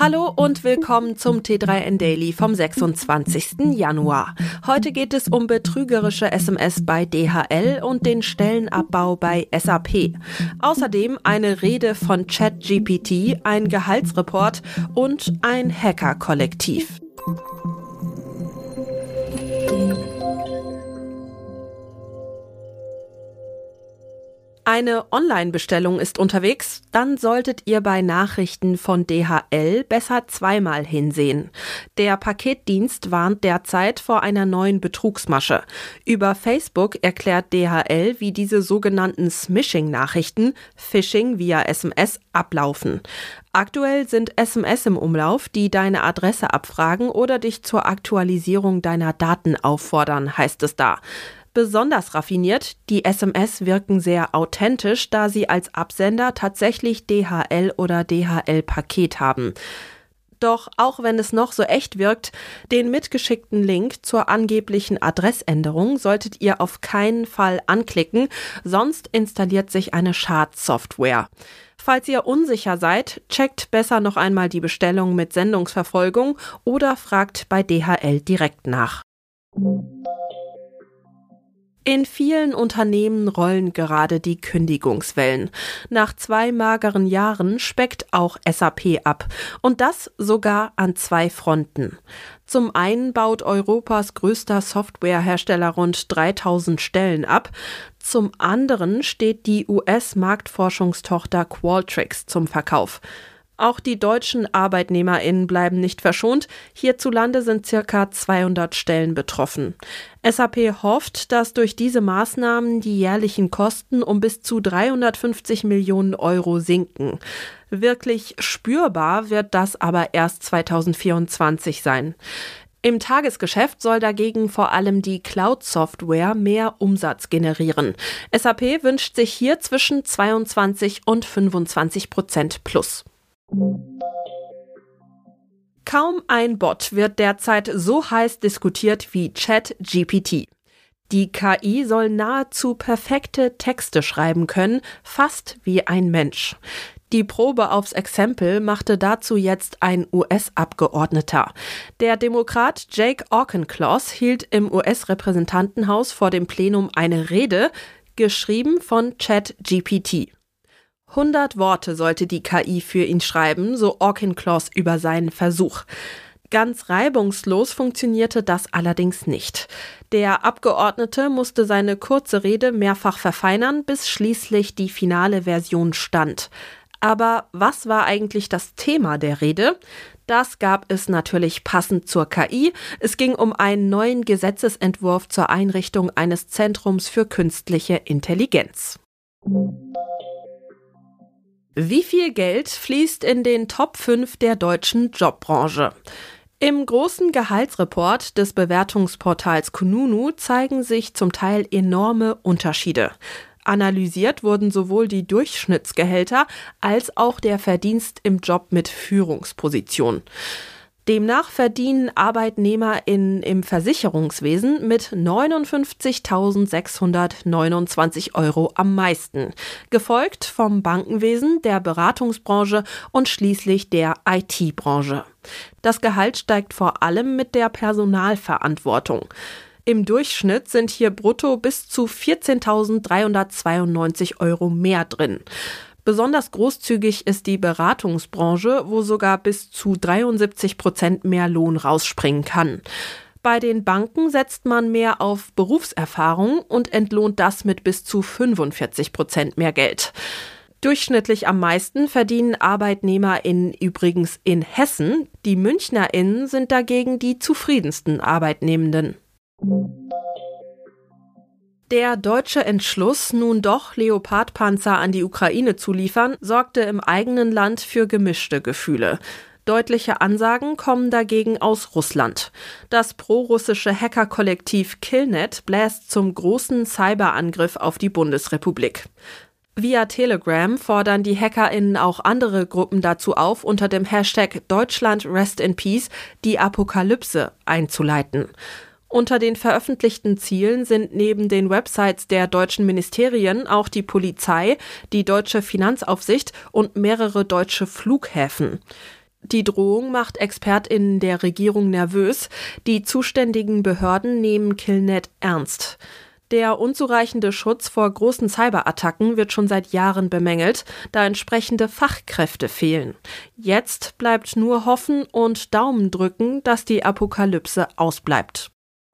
Hallo und willkommen zum T3N Daily vom 26. Januar. Heute geht es um betrügerische SMS bei DHL und den Stellenabbau bei SAP. Außerdem eine Rede von ChatGPT, ein Gehaltsreport und ein Hacker-Kollektiv. Eine Online-Bestellung ist unterwegs, dann solltet ihr bei Nachrichten von DHL besser zweimal hinsehen. Der Paketdienst warnt derzeit vor einer neuen Betrugsmasche. Über Facebook erklärt DHL, wie diese sogenannten Smishing-Nachrichten, Phishing via SMS, ablaufen. Aktuell sind SMS im Umlauf, die deine Adresse abfragen oder dich zur Aktualisierung deiner Daten auffordern, heißt es da besonders raffiniert. Die SMS wirken sehr authentisch, da sie als Absender tatsächlich DHL oder DHL-Paket haben. Doch auch wenn es noch so echt wirkt, den mitgeschickten Link zur angeblichen Adressänderung solltet ihr auf keinen Fall anklicken, sonst installiert sich eine Schadsoftware. Falls ihr unsicher seid, checkt besser noch einmal die Bestellung mit Sendungsverfolgung oder fragt bei DHL direkt nach. In vielen Unternehmen rollen gerade die Kündigungswellen. Nach zwei mageren Jahren speckt auch SAP ab. Und das sogar an zwei Fronten. Zum einen baut Europas größter Softwarehersteller rund 3000 Stellen ab. Zum anderen steht die US-Marktforschungstochter Qualtrics zum Verkauf. Auch die deutschen ArbeitnehmerInnen bleiben nicht verschont. Hierzulande sind circa 200 Stellen betroffen. SAP hofft, dass durch diese Maßnahmen die jährlichen Kosten um bis zu 350 Millionen Euro sinken. Wirklich spürbar wird das aber erst 2024 sein. Im Tagesgeschäft soll dagegen vor allem die Cloud-Software mehr Umsatz generieren. SAP wünscht sich hier zwischen 22 und 25 Prozent plus. Kaum ein Bot wird derzeit so heiß diskutiert wie ChatGPT. Die KI soll nahezu perfekte Texte schreiben können, fast wie ein Mensch. Die Probe aufs Exempel machte dazu jetzt ein US-Abgeordneter. Der Demokrat Jake Auchincloss hielt im US-Repräsentantenhaus vor dem Plenum eine Rede, geschrieben von ChatGPT. 100 Worte sollte die KI für ihn schreiben, so Auchincloss über seinen Versuch. Ganz reibungslos funktionierte das allerdings nicht. Der Abgeordnete musste seine kurze Rede mehrfach verfeinern, bis schließlich die finale Version stand. Aber was war eigentlich das Thema der Rede? Das gab es natürlich passend zur KI. Es ging um einen neuen Gesetzesentwurf zur Einrichtung eines Zentrums für künstliche Intelligenz. Wie viel Geld fließt in den Top 5 der deutschen Jobbranche? Im großen Gehaltsreport des Bewertungsportals Kununu zeigen sich zum Teil enorme Unterschiede. Analysiert wurden sowohl die Durchschnittsgehälter als auch der Verdienst im Job mit Führungsposition. Demnach verdienen ArbeitnehmerInnen im Versicherungswesen mit 59.629 Euro am meisten, gefolgt vom Bankenwesen, der Beratungsbranche und schließlich der IT-Branche. Das Gehalt steigt vor allem mit der Personalverantwortung. Im Durchschnitt sind hier brutto bis zu 14.392 Euro mehr drin. Besonders großzügig ist die Beratungsbranche, wo sogar bis zu 73 Prozent mehr Lohn rausspringen kann. Bei den Banken setzt man mehr auf Berufserfahrung und entlohnt das mit bis zu 45 Prozent mehr Geld. Durchschnittlich am meisten verdienen ArbeitnehmerInnen übrigens in Hessen. Die MünchnerInnen sind dagegen die zufriedensten Arbeitnehmenden. Der deutsche Entschluss, nun doch Leopardpanzer an die Ukraine zu liefern, sorgte im eigenen Land für gemischte Gefühle. Deutliche Ansagen kommen dagegen aus Russland. Das prorussische Hackerkollektiv Killnet bläst zum großen Cyberangriff auf die Bundesrepublik. Via Telegram fordern die HackerInnen auch andere Gruppen dazu auf, unter dem Hashtag Deutschland Rest in Peace die Apokalypse einzuleiten. Unter den veröffentlichten Zielen sind neben den Websites der deutschen Ministerien auch die Polizei, die deutsche Finanzaufsicht und mehrere deutsche Flughäfen. Die Drohung macht ExpertInnen der Regierung nervös. Die zuständigen Behörden nehmen Killnet ernst. Der unzureichende Schutz vor großen Cyberattacken wird schon seit Jahren bemängelt, da entsprechende Fachkräfte fehlen. Jetzt bleibt nur hoffen und Daumen drücken, dass die Apokalypse ausbleibt.